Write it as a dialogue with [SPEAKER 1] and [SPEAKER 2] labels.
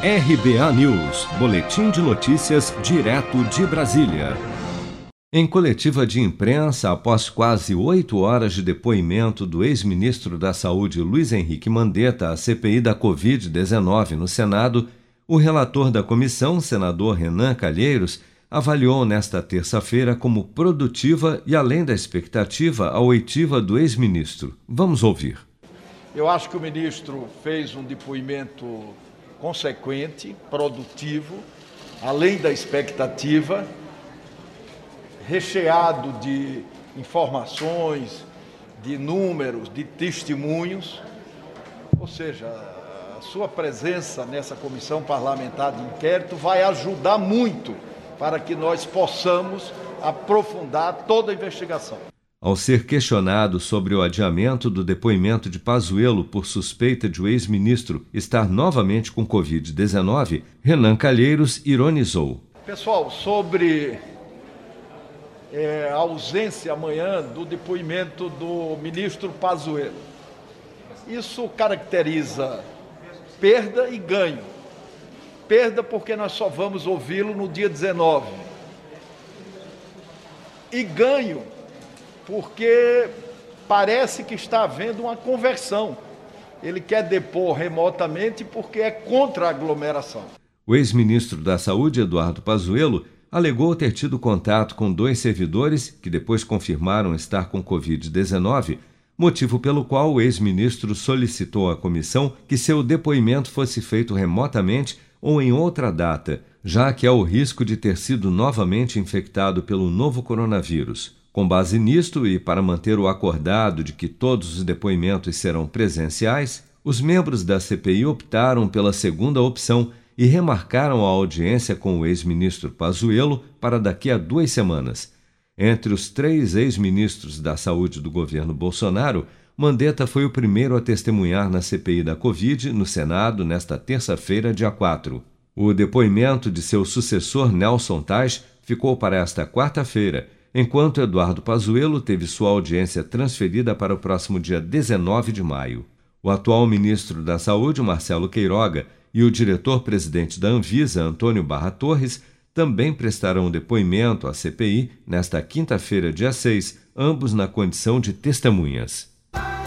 [SPEAKER 1] RBA News, Boletim de Notícias, direto de Brasília. Em coletiva de imprensa, após quase oito horas de depoimento do ex-ministro da Saúde Luiz Henrique Mandetta à CPI da Covid-19 no Senado, o relator da comissão, senador Renan Calheiros, avaliou nesta terça-feira como produtiva e além da expectativa a oitiva do ex-ministro. Vamos ouvir.
[SPEAKER 2] Eu acho que o ministro fez um depoimento consequente, produtivo, além da expectativa, recheado de informações, de números, de testemunhos. Ou seja, a sua presença nessa comissão parlamentar de inquérito vai ajudar muito para que nós possamos aprofundar toda a investigação.
[SPEAKER 1] Ao ser questionado sobre o adiamento do depoimento de Pazuello por suspeita de o ex-ministro estar novamente com Covid-19, Renan Calheiros ironizou.
[SPEAKER 2] Pessoal, sobre é, a ausência amanhã do depoimento do ministro Pazuello, isso caracteriza perda e ganho. Perda porque nós só vamos ouvi-lo no dia 19. E ganho porque parece que está havendo uma conversão. Ele quer depor remotamente porque é contra a aglomeração.
[SPEAKER 1] O ex-ministro da Saúde, Eduardo Pazuello, alegou ter tido contato com dois servidores que depois confirmaram estar com Covid-19, motivo pelo qual o ex-ministro solicitou à comissão que seu depoimento fosse feito remotamente ou em outra data, já que há o risco de ter sido novamente infectado pelo novo coronavírus. Com base nisto e para manter o acordado de que todos os depoimentos serão presenciais, os membros da CPI optaram pela segunda opção e remarcaram a audiência com o ex-ministro Pazuello para daqui a duas semanas. Entre os três ex-ministros da Saúde do governo Bolsonaro, Mandetta foi o primeiro a testemunhar na CPI da Covid no Senado nesta terça-feira, dia 4. O depoimento de seu sucessor Nelson Tais ficou para esta quarta-feira enquanto Eduardo Pazuello teve sua audiência transferida para o próximo dia 19 de maio. O atual ministro da Saúde, Marcelo Queiroga, e o diretor-presidente da Anvisa, Antônio Barra Torres, também prestarão depoimento à CPI nesta quinta-feira, dia 6, ambos na condição de testemunhas.